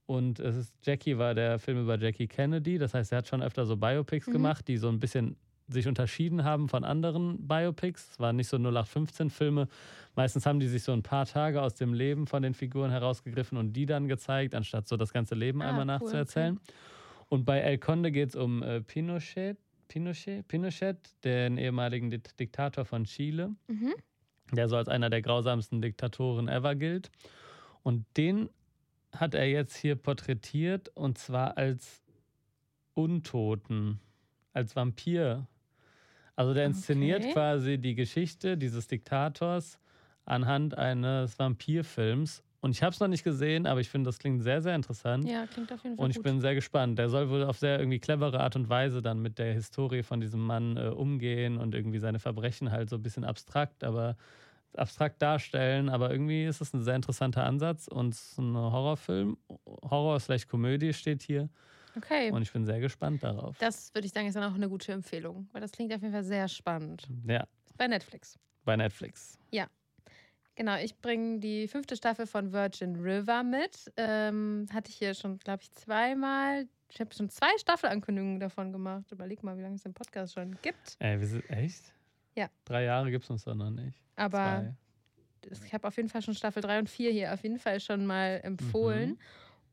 Und es ist, Jackie war der Film über Jackie Kennedy. Das heißt, er hat schon öfter so Biopics mhm. gemacht, die so ein bisschen sich unterschieden haben von anderen Biopics. Es waren nicht so 0815-Filme. Meistens haben die sich so ein paar Tage aus dem Leben von den Figuren herausgegriffen und die dann gezeigt, anstatt so das ganze Leben ah, einmal cool, nachzuerzählen. Okay. Und bei El Conde geht es um äh, Pinochet, Pinochet, Pinochet, den ehemaligen Diktator von Chile, mhm. der so als einer der grausamsten Diktatoren ever gilt. Und den hat er jetzt hier porträtiert und zwar als Untoten, als Vampir also der inszeniert okay. quasi die Geschichte dieses Diktators anhand eines Vampirfilms. Und ich habe es noch nicht gesehen, aber ich finde, das klingt sehr, sehr interessant. Ja, klingt auf jeden Fall Und ich gut. bin sehr gespannt. Der soll wohl auf sehr irgendwie clevere Art und Weise dann mit der Historie von diesem Mann äh, umgehen und irgendwie seine Verbrechen halt so ein bisschen abstrakt, aber abstrakt darstellen. Aber irgendwie ist es ein sehr interessanter Ansatz und es ist ein Horrorfilm. Horror-Komödie steht hier. Okay. Und ich bin sehr gespannt darauf. Das würde ich sagen, ist dann auch eine gute Empfehlung, weil das klingt auf jeden Fall sehr spannend. Ja. Bei Netflix. Bei Netflix. Ja. Genau, ich bringe die fünfte Staffel von Virgin River mit. Ähm, hatte ich hier schon, glaube ich, zweimal. Ich habe schon zwei Staffelankündigungen davon gemacht. Überleg mal, wie lange es den Podcast schon gibt. Ey, wir sind, echt? Ja. Drei Jahre gibt es uns doch noch nicht. Aber Zwei. ich habe auf jeden Fall schon Staffel 3 und 4 hier auf jeden Fall schon mal empfohlen. Mhm.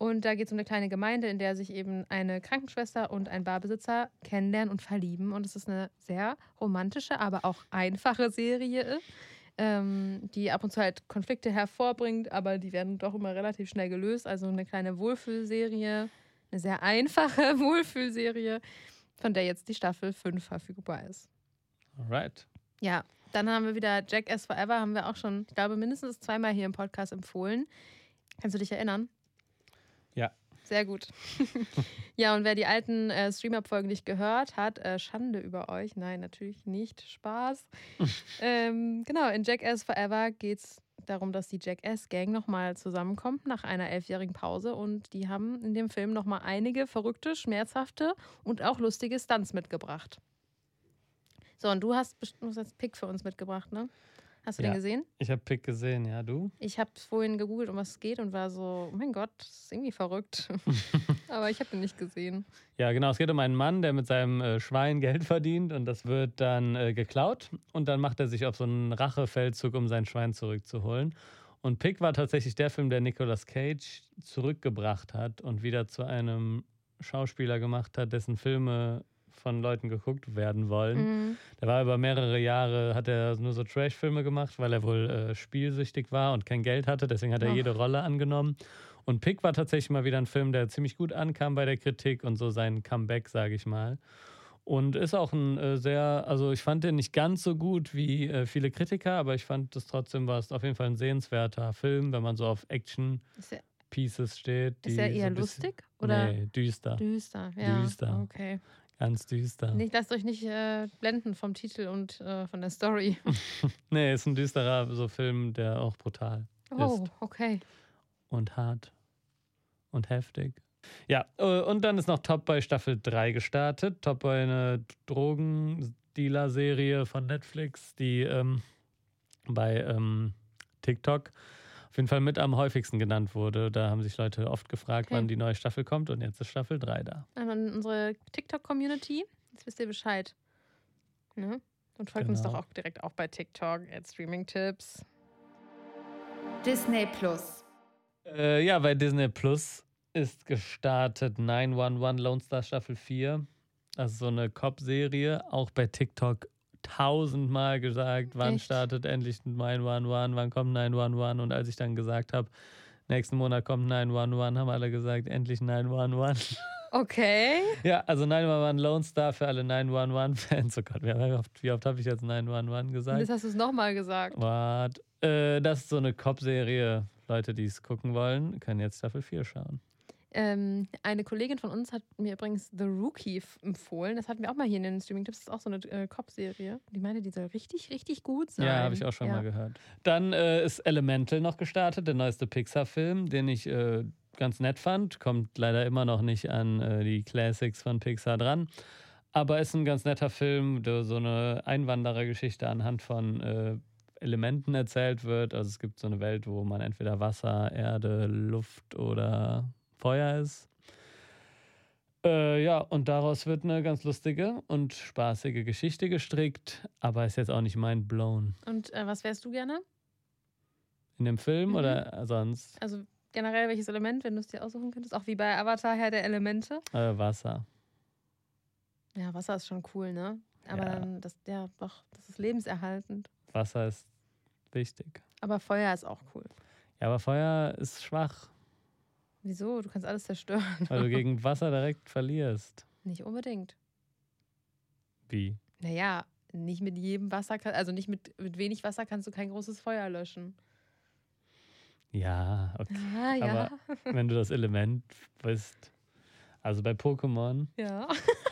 Und da geht es um eine kleine Gemeinde, in der sich eben eine Krankenschwester und ein Barbesitzer kennenlernen und verlieben. Und es ist eine sehr romantische, aber auch einfache Serie, ähm, die ab und zu halt Konflikte hervorbringt, aber die werden doch immer relativ schnell gelöst. Also eine kleine Wohlfühlserie, eine sehr einfache Wohlfühlserie, von der jetzt die Staffel 5 verfügbar ist. Alright. Ja, dann haben wir wieder Jackass Forever, haben wir auch schon, ich glaube, mindestens zweimal hier im Podcast empfohlen. Kannst du dich erinnern? Ja. Sehr gut. ja, und wer die alten äh, Stream-Up-Folgen nicht gehört hat, äh, Schande über euch. Nein, natürlich nicht. Spaß. ähm, genau, in Jackass Forever geht es darum, dass die Jackass-Gang nochmal zusammenkommt nach einer elfjährigen Pause. Und die haben in dem Film nochmal einige verrückte, schmerzhafte und auch lustige Stunts mitgebracht. So, und du hast bestimmt jetzt Pick für uns mitgebracht, ne? Hast du Ja. den gesehen? Ich habe Pick gesehen, ja, du? Ich habe vorhin gegoogelt, um was es geht und war so, oh mein Gott, das ist irgendwie verrückt. Aber ich habe den nicht gesehen. Ja, genau. Es geht um einen Mann, der mit seinem äh, Schwein Geld verdient und das wird dann äh, geklaut und dann macht er sich auf so einen Rachefeldzug, um sein Schwein zurückzuholen. Und Pick war tatsächlich der Film, der Nicolas Cage zurückgebracht hat und wieder zu einem Schauspieler gemacht hat, dessen Filme von Leuten geguckt werden wollen. Mhm. Der war über mehrere Jahre, hat er nur so Trash-Filme gemacht, weil er wohl äh, spielsüchtig war und kein Geld hatte. Deswegen hat er Ach. jede Rolle angenommen. Und Pick war tatsächlich mal wieder ein Film, der ziemlich gut ankam bei der Kritik und so sein Comeback, sage ich mal. Und ist auch ein äh, sehr, also ich fand den nicht ganz so gut wie äh, viele Kritiker, aber ich fand das trotzdem war es auf jeden Fall ein sehenswerter Film, wenn man so auf Action-Pieces Ist er, steht. ist er so eher bisschen- lustig oder Nee, düster. düster? Ja. Düster. Okay. Ganz düster. Nicht, lasst euch nicht äh, blenden vom Titel und äh, von der Story. Nee, ist ein düsterer so Film, der auch brutal Oh, okay. und hart und heftig. Ja, äh, und dann ist noch Top Boy Staffel 3 gestartet. Top Boy, eine Drogendealer-Serie von Netflix, die ähm, bei ähm, TikTok auf jeden Fall mit am häufigsten genannt wurde. Da haben sich Leute oft gefragt, Okay. wann die neue Staffel kommt und jetzt ist Staffel 3 da. An unsere TikTok-Community. Jetzt wisst ihr Bescheid. Ne? Und folgt uns Genau. doch auch direkt auch bei TikTok, at Streaming-Tipps. Disney Plus. Äh, ja, bei Disney Plus ist gestartet 911 Lone Star Staffel 4. Das ist so eine Cop-Serie. Auch bei TikTok tausendmal gesagt, wann Echt? startet endlich 911, wann kommt 911. Und als ich dann gesagt habe, nächsten Monat kommt 911, haben alle gesagt, endlich 911. Okay. ja, also 911 Lone Star für alle 911-Fans. Oh Gott, wie oft, wie oft habe ich jetzt 911 Und gesagt? jetzt hast du es nochmal gesagt. Wart. Äh, das ist so eine Cop-Serie. Leute, die es gucken wollen, können jetzt Staffel 4 schauen. Ähm, eine Kollegin von uns hat mir übrigens The Rookie empfohlen. Das hatten wir auch mal hier in den Streaming-Tipps. Das ist auch so eine äh, Cop-Serie. Die meinte, die soll richtig, richtig gut sein. Ja, habe ich auch schon Ja. mal gehört. Dann äh, ist Elemental noch gestartet, der neueste Pixar-Film, den ich äh, ganz nett fand. Kommt leider immer noch nicht an äh, die Classics von Pixar dran. Aber ist ein ganz netter Film, der so eine Einwanderergeschichte anhand von äh, Elementen erzählt wird. Also es gibt so eine Welt, wo man entweder Wasser, Erde, Luft oder Feuer ist. Äh, ja, und daraus wird eine ganz lustige und spaßige Geschichte gestrickt, aber ist jetzt auch nicht mind blown. Und äh, was wärst du gerne? In dem Film Mhm. oder sonst? Also generell welches Element, wenn du es dir aussuchen könntest? Auch wie bei Avatar Herr der Elemente. Äh, Wasser. Ja, Wasser ist schon cool, ne? Aber Ja. dann, das, ja, doch, das ist lebenserhaltend. Wasser ist wichtig. Aber Feuer ist auch cool. Ja, aber Feuer ist schwach, Wieso? Du kannst alles zerstören. weil du gegen Wasser direkt verlierst. Nicht unbedingt. Wie? Naja, nicht mit jedem Wasser, kann, also nicht mit, mit wenig Wasser kannst du kein großes Feuer löschen. Ja, okay. Ah, ja. Aber- Wenn du das Element bist. Also bei Pokémon, ja.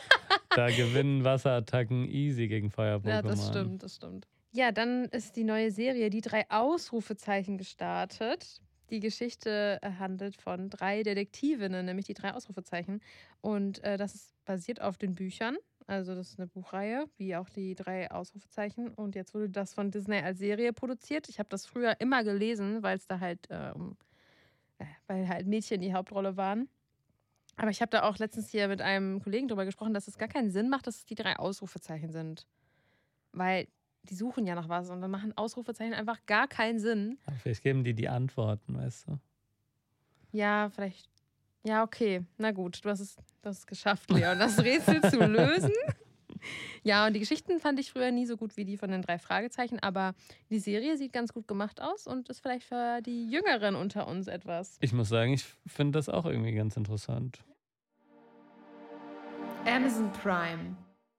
da gewinnen Wasserattacken easy gegen Feuer-Pokémon. ja, das stimmt, das stimmt. Ja, dann ist die neue Serie Die drei Ausrufezeichen gestartet. Die Geschichte äh, handelt von drei Detektivinnen, nämlich die drei Ausrufezeichen. Und äh, das ist basiert auf den Büchern. Also das ist eine Buchreihe, wie auch die drei Ausrufezeichen. Und jetzt wurde das von Disney als Serie produziert. Ich habe das früher immer gelesen, weil es da halt, äh, äh, weil halt Mädchen die Hauptrolle waren. Aber ich habe da auch letztens hier mit einem Kollegen drüber gesprochen, dass es gar keinen Sinn macht, dass es die drei Ausrufezeichen sind. Weil die suchen ja nach was und dann machen Ausrufezeichen einfach gar keinen Sinn. Aber Vielleicht geben die die Antworten, weißt du? Ja, vielleicht. Ja, okay. Na gut, du hast es, du hast es geschafft, Leon, das Rätsel zu lösen. Ja, und die Geschichten fand ich früher nie so gut wie die von den drei Fragezeichen, aber die Serie sieht ganz gut gemacht aus und ist vielleicht für die Jüngeren unter uns etwas. Ich muss sagen, ich finde das auch irgendwie ganz interessant. Amazon Prime.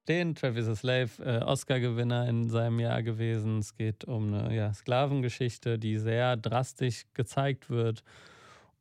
Den Travis Slave äh, Oscar-Gewinner in seinem Jahr gewesen. Es geht um eine ja, Sklavengeschichte, die sehr drastisch gezeigt wird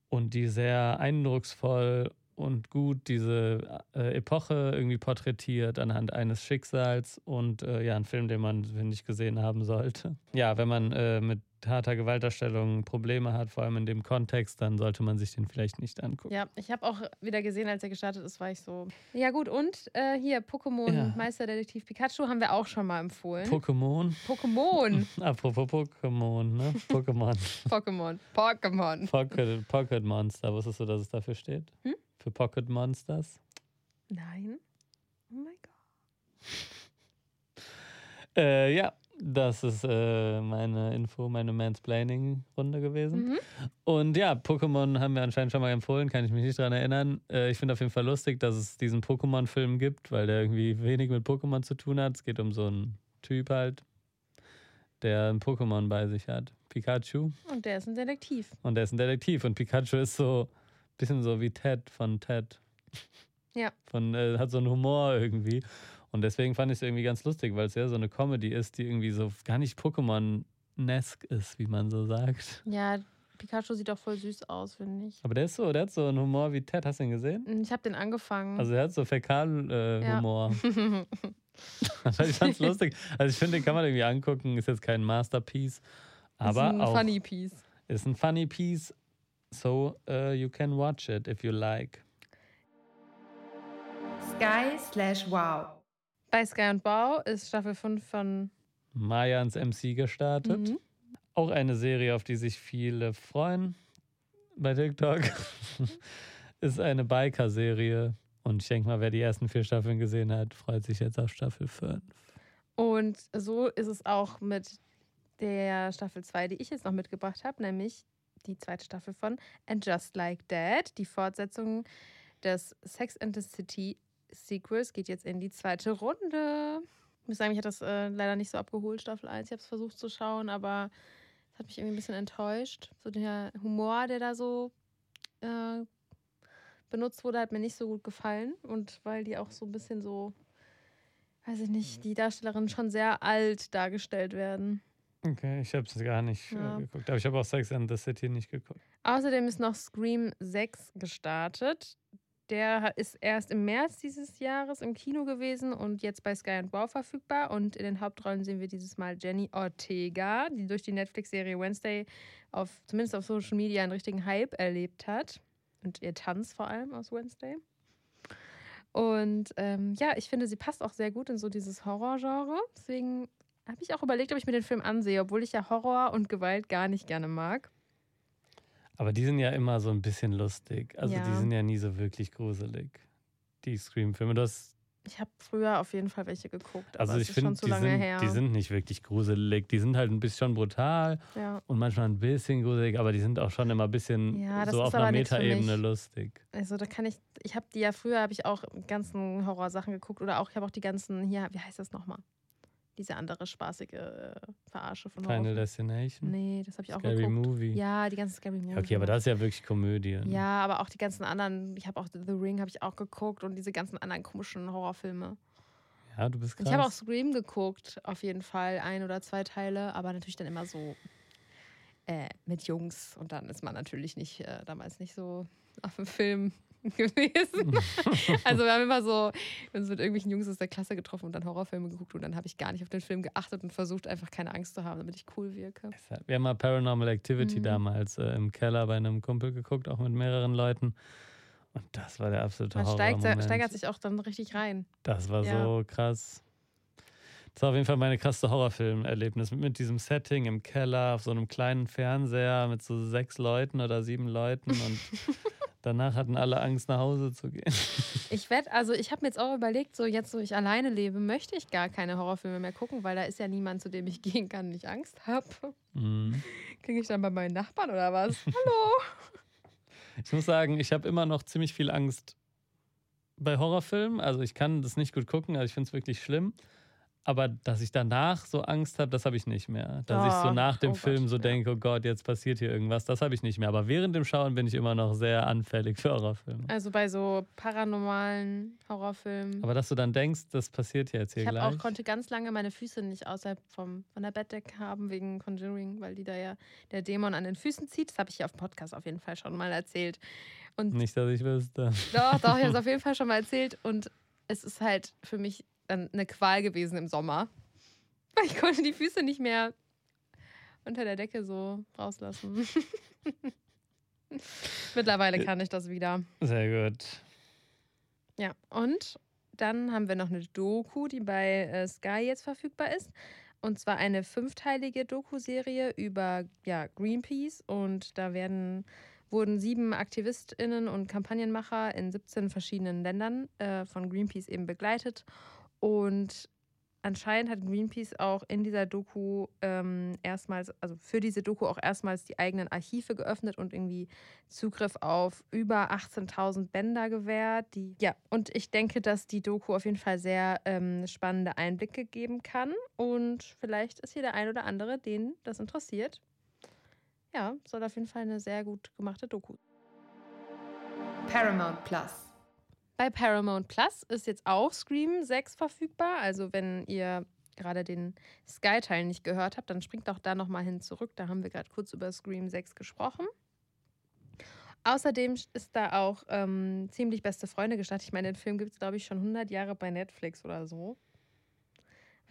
und die sehr eindrucksvoll und gut diese äh, Epoche irgendwie porträtiert anhand eines Schicksals und äh, ja, ein Film, den man, finde ich, gesehen haben sollte. Ja, wenn man äh, mit harter Gewalterstellung Probleme hat, vor allem in dem Kontext, dann sollte man sich den vielleicht nicht angucken. Ja, ich habe auch wieder gesehen, als er gestartet ist, war ich so. Ja, gut, und äh, hier, Pokémon Ja. Meisterdetektiv Pikachu haben wir auch schon mal empfohlen. Pokémon. Pokémon. Apropos Pokémon, ne? Pokémon. Pokémon. Pokémon. Pocket, Pocket Monster. Wusstest du, dass es dafür steht? Hm? Für Pocket Monsters? Nein. Oh mein Gott. Äh, ja, das ist äh, meine Info, meine Mansplaining-Runde gewesen. Mhm. Und ja, Pokémon haben wir anscheinend schon mal empfohlen, kann ich mich nicht dran erinnern. Äh, ich finde auf jeden Fall lustig, dass es diesen Pokémon-Film gibt, weil der irgendwie wenig mit Pokémon zu tun hat. Es geht um so einen Typ halt, der ein Pokémon bei sich hat. Pikachu. Und der ist ein Detektiv. Und der ist ein Detektiv. Und Pikachu ist so bisschen so wie Ted von Ted. Ja. Von, äh, hat so einen Humor irgendwie. Und deswegen fand ich es irgendwie ganz lustig, weil es ja so eine Comedy ist, die irgendwie so gar nicht Pokémon-esque ist, wie man so sagt. Ja, Pikachu sieht auch voll süß aus, finde ich. Aber der ist so, der hat so einen Humor wie Ted. Hast du ihn gesehen? Ich habe den angefangen. Also er hat so Ja. Fäkal-Humor. ich fand's lustig. Also ich finde, den kann man irgendwie angucken. Ist jetzt kein Masterpiece. Aber ist ein auch Funny Piece. ist ein funny piece. So uh, you can watch it if you like. Sky slash wow. Bei Sky und Bau ist Staffel 5 von. Maya ins MC gestartet. Mhm. Auch eine Serie, auf die sich viele freuen bei TikTok. ist eine Biker-Serie. Und ich denke mal, wer die ersten vier Staffeln gesehen hat, freut sich jetzt auf Staffel 5. Und so ist es auch mit der Staffel 2, die ich jetzt noch mitgebracht habe, nämlich die zweite Staffel von And Just Like That. Die Fortsetzung des Sex and the City Sequels geht jetzt in die zweite Runde. Ich muss sagen, mich hat das äh, leider nicht so abgeholt, Staffel 1. Ich habe es versucht zu schauen, aber es hat mich irgendwie ein bisschen enttäuscht. So der Humor, der da so äh, benutzt wurde, hat mir nicht so gut gefallen. Und weil die auch so ein bisschen so weiß ich nicht, die Darstellerinnen schon sehr alt dargestellt werden. Okay, ich habe es gar nicht Ja. äh, geguckt. Aber ich habe auch Sex and the City nicht geguckt. Außerdem ist noch Scream 6 gestartet. Der ist erst im März dieses Jahres im Kino gewesen und jetzt bei Sky und Wow verfügbar. Und in den Hauptrollen sehen wir dieses Mal Jenny Ortega, die durch die Netflix-Serie Wednesday auf, zumindest auf Social Media einen richtigen Hype erlebt hat. Und ihr Tanz vor allem aus Wednesday. Und ähm, ja, ich finde, sie passt auch sehr gut in so dieses Horrorgenre. Deswegen habe ich auch überlegt, ob ich mir den Film ansehe, obwohl ich ja Horror und Gewalt gar nicht gerne mag. Aber die sind ja immer so ein bisschen lustig. Also die Ja. sind ja nie so wirklich gruselig. Die Scream-Filme. Du hast Ich habe früher auf jeden Fall welche geguckt, Also ich finde, die, sind, die sind nicht wirklich gruselig. Die sind halt ein bisschen brutal ja, und manchmal ein bisschen gruselig, aber die sind auch schon immer ein bisschen Ja, so auf einer Metaebene lustig. also da kann ich, ich habe die ja früher, habe ich auch ganzen Horrorsachen geguckt oder auch, ich habe auch die ganzen, hier, wie heißt das nochmal? Diese andere spaßige äh, Verarsche von Final Horrorfilmen. Destination, Nee, das habe ich auch Scary geguckt. Movie. Ja, die ganzen Scary Movie. okay, aber das ist ja wirklich Komödie. Ja, aber auch die ganzen anderen, ich habe auch The Ring habe ich auch geguckt und diese ganzen anderen komischen Horrorfilme. Ja, du bist krass. Ich habe auch Scream geguckt, auf jeden Fall, ein oder zwei Teile, aber natürlich dann immer so äh, mit Jungs und dann ist man natürlich nicht, äh, damals nicht so auf dem Film gewesen. also wir haben immer so uns mit irgendwelchen Jungs aus der Klasse getroffen und dann Horrorfilme geguckt und dann habe ich gar nicht auf den Film geachtet und versucht einfach keine Angst zu haben, damit ich cool wirke. Wir haben mal Paranormal Activity Mhm. damals äh, im Keller bei einem Kumpel geguckt, auch mit mehreren Leuten. Und das war der absolute Man Horror. steigt, steigert sich auch dann richtig rein. Das war Ja. so krass. Das war auf jeden Fall meine krasse Horrorfilmerlebnis. Mit, mit diesem Setting im Keller, auf so einem kleinen Fernseher mit so sechs Leuten oder sieben Leuten. Und danach hatten alle Angst, nach Hause zu gehen. Ich werde, also ich habe mir jetzt auch überlegt, so jetzt, wo ich alleine lebe, möchte ich gar keine Horrorfilme mehr gucken, weil da ist ja niemand, zu dem ich gehen kann und ich Angst habe. Mhm. Kriege ich dann bei meinen Nachbarn oder was? Hallo? Ich muss sagen, ich habe immer noch ziemlich viel Angst bei Horrorfilmen. Also ich kann das nicht gut gucken, also ich finde es wirklich schlimm. Aber dass ich danach so Angst habe, das habe ich nicht mehr. Dass ich so Oh, nach dem oh Film Gott, so ja. denke, oh Gott, jetzt passiert hier irgendwas, das habe ich nicht mehr. Aber während dem Schauen bin ich immer noch sehr anfällig für Horrorfilme. Also bei so paranormalen Horrorfilmen. Aber dass du dann denkst, das passiert jetzt hier ich gleich. auch konnte ganz lange meine Füße nicht außerhalb vom, von der Bettdecke haben wegen Conjuring, weil die da ja der Dämon an den Füßen zieht. Das habe ich hier auf dem Podcast auf jeden Fall schon mal erzählt. Und Nicht, dass ich wüsste. Doch, doch, ich habe es auf jeden Fall schon mal erzählt. Und es ist halt für mich eine Qual gewesen im Sommer. Weil ich konnte die Füße nicht mehr unter der Decke so rauslassen. Mittlerweile kann ich das wieder. Sehr gut. Ja, und dann haben wir noch eine Doku, die bei äh, Sky jetzt verfügbar ist. Und zwar eine fünfteilige Doku-Serie über ja, Greenpeace. Und da werden, wurden sieben AktivistInnen und Kampagnenmacher in 17 verschiedenen Ländern äh, von Greenpeace eben begleitet. Und anscheinend hat Greenpeace auch in dieser Doku ähm, erstmals, also für diese Doku auch erstmals die eigenen Archive geöffnet und irgendwie Zugriff auf über 18.000 Bänder gewährt. Die, ja, und ich denke, dass die Doku auf jeden Fall sehr ähm, spannende Einblicke geben kann. Und vielleicht ist hier der ein oder andere, den das interessiert. Ja, soll auf jeden Fall eine sehr gut gemachte Doku. Paramount Plus. Bei Paramount Plus ist jetzt auch Scream 6 verfügbar. Also wenn ihr gerade den Sky-Teil nicht gehört habt, dann springt doch da nochmal hin zurück. Da haben wir gerade kurz über Scream 6 gesprochen. Außerdem ist da auch ähm, ziemlich beste Freunde gestartet. Ich meine, den Film gibt es, glaube ich, schon 100 Jahre bei Netflix oder so.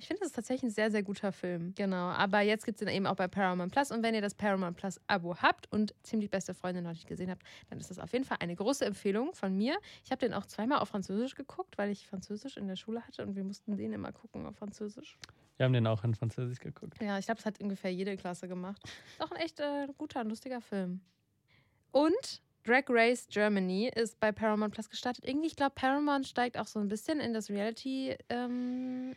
Ich finde, das ist tatsächlich ein sehr, sehr guter Film. Genau. Aber jetzt gibt es den eben auch bei Paramount Plus. Und wenn ihr das Paramount Plus Abo habt und ziemlich beste Freunde noch nicht gesehen habt, dann ist das auf jeden Fall eine große Empfehlung von mir. Ich habe den auch zweimal auf Französisch geguckt, weil ich Französisch in der Schule hatte und wir mussten den immer gucken auf Französisch. Wir haben den auch in Französisch geguckt. Ja, ich glaube, es hat ungefähr jede Klasse gemacht. Ist auch ein echt äh, guter, lustiger Film. Und Drag Race Germany ist bei Paramount Plus gestartet. Irgendwie, ich glaube, Paramount steigt auch so ein bisschen in das Reality. Ähm,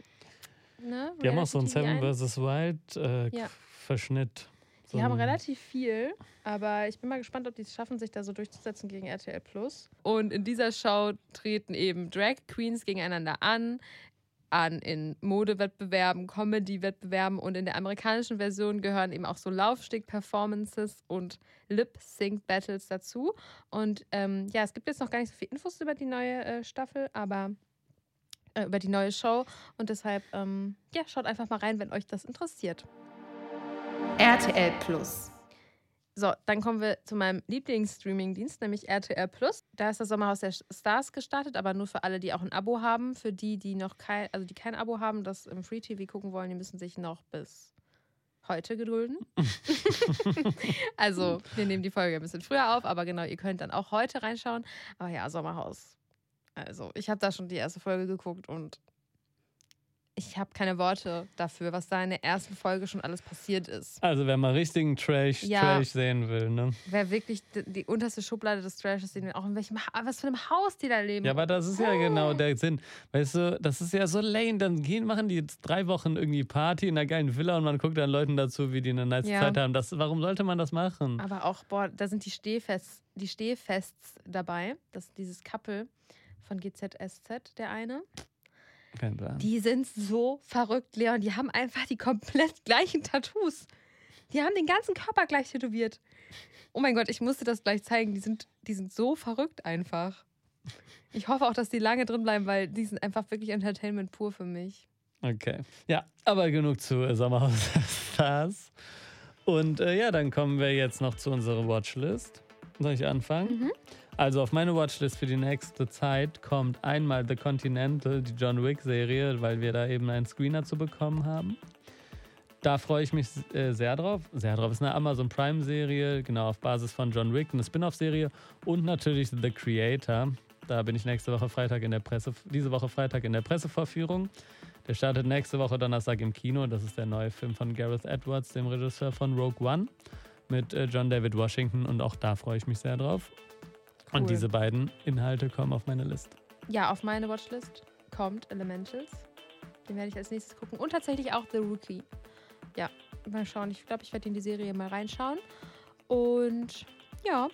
ne? Die haben auch so einen Seven vs. Wild äh, Ja. Verschnitt. So Die haben relativ viel, aber ich bin mal gespannt, ob die es schaffen, sich da so durchzusetzen gegen RTL Plus. Und in dieser Show treten eben Drag Queens gegeneinander an, an in Modewettbewerben, Comedy-Wettbewerben und in der amerikanischen Version gehören eben auch so Laufsteg-Performances und Lip-Sync-Battles dazu. Und ähm, ja, es gibt jetzt noch gar nicht so viel Infos über die neue äh, Staffel, aber äh, über die neue Show und deshalb ähm, ja, schaut einfach mal rein, wenn euch das interessiert. RTL Plus. So, dann kommen wir zu meinem Lieblingsstreaming-Dienst, nämlich RTL Plus. Da ist das Sommerhaus der Stars gestartet, aber nur für alle, die auch ein Abo haben. Für die, die noch kein, also die kein Abo haben, das im Free TV gucken wollen, die müssen sich noch bis heute gedulden. also, wir nehmen die Folge ein bisschen früher auf, aber genau, ihr könnt dann auch heute reinschauen. Aber ja, Sommerhaus. Also, ich habe da schon die erste Folge geguckt und ich habe keine Worte dafür, was da in der ersten Folge schon alles passiert ist. Also, wer mal richtigen Trash, Ja. Trash sehen will, ne? Wer wirklich die, die unterste Schublade des Trashes sehen will, auch in welchem was für einem Haus die da leben. Ja, aber das ist ja genau der Sinn. Weißt du, das ist ja so lame. Dann gehen, machen die jetzt drei Wochen irgendwie Party in einer geilen Villa und man guckt dann Leuten dazu, wie die eine nice Ja. Zeit haben. Das, warum sollte man das machen? aber auch, boah, da sind die Stehfests, die Stehfests dabei. Das dieses Couple von GZSZ, der eine. Kein Plan. Die sind so verrückt, Leon. Die haben einfach die komplett gleichen Tattoos. Die haben den ganzen Körper gleich tätowiert. Oh mein Gott, ich musste das gleich zeigen. Die sind, die sind so verrückt einfach. Ich hoffe auch, dass die lange drin bleiben, weil die sind einfach wirklich Entertainment pur für mich. Okay. Ja, aber genug zu äh, Sommerhaus Stars. Und äh, ja, dann kommen wir jetzt noch zu unserer Watchlist. Soll ich anfangen? Mhm. Also auf meine Watchlist für die nächste Zeit kommt einmal The Continental, die John Wick-Serie, weil wir da eben einen Screener zu bekommen haben. Da freue ich mich äh, sehr drauf. Sehr drauf. Ist eine Amazon Prime-Serie, genau auf Basis von John Wick, eine Spin-off-Serie und natürlich The Creator. Da bin ich nächste Woche Freitag in der Presse, diese Woche Freitag in der Pressevorführung. Der startet nächste Woche Donnerstag im Kino. Das ist der neue Film von Gareth Edwards, dem Regisseur von Rogue One, mit äh, John David Washington. Und auch da freue ich mich sehr drauf. Cool. Und diese beiden Inhalte kommen auf meine Liste. Ja, auf meine Watchlist kommt Elementals. Den werde ich als nächstes gucken. Und tatsächlich auch The Rookie. Ja, mal schauen. Ich glaube, ich werde in die Serie mal reinschauen. Und ja.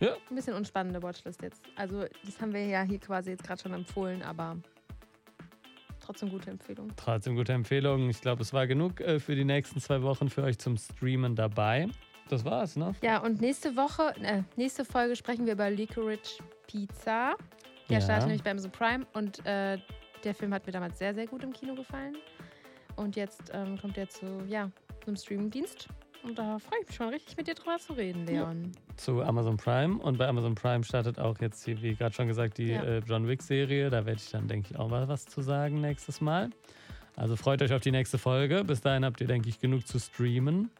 Ja. Ein bisschen unspannende Watchlist jetzt. Also, das haben wir ja hier quasi jetzt gerade schon empfohlen, aber trotzdem gute Empfehlung. Trotzdem gute Empfehlung. Ich glaube, es war genug äh, für die nächsten zwei Wochen für euch zum Streamen dabei. Das war's, ne? Ja, und nächste Woche, äh, nächste Folge sprechen wir über Licorice Pizza. Der Ja. startet nämlich bei Amazon Prime und äh, der Film hat mir damals sehr, sehr gut im Kino gefallen. Und jetzt ähm, kommt er zu, ja, einem Streamingdienst. Und da freue ich mich schon richtig, mit dir drüber zu reden, Leon. Zu Amazon Prime. Und bei Amazon Prime startet auch jetzt, hier, wie gerade schon gesagt, die Ja. äh, John Wick-Serie. Da werde ich dann, denke ich, auch mal was zu sagen nächstes Mal. Also freut euch auf die nächste Folge. Bis dahin habt ihr, denke ich, genug zu streamen.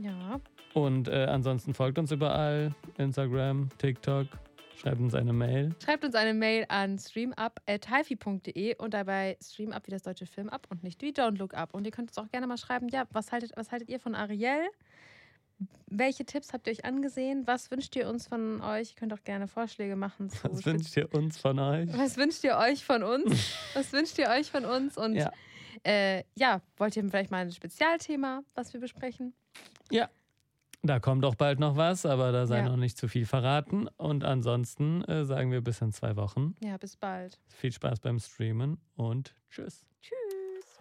Ja. Und äh, ansonsten folgt uns überall: Instagram, TikTok. Schreibt uns eine Mail. Schreibt uns eine Mail an streamup.hifi.de und dabei streamup wie das deutsche Film ab und nicht wie Don't Look Up. Und ihr könnt uns auch gerne mal schreiben, ja, was haltet, was haltet ihr von Ariel? Welche Tipps habt ihr euch angesehen? Was wünscht ihr uns von euch? Ihr könnt auch gerne Vorschläge machen. Zu Was wünscht ihr uns von euch? Was wünscht ihr euch von uns? Was wünscht ihr euch von uns? Und Ja. ja, äh, ja wollt ihr vielleicht mal ein Spezialthema, was wir besprechen? Da kommt auch bald noch was, aber da sei Ja. noch nicht zu viel verraten. Und ansonsten äh, sagen wir bis in zwei Wochen. Ja, bis bald. Viel Spaß beim Streamen und tschüss. Tschüss.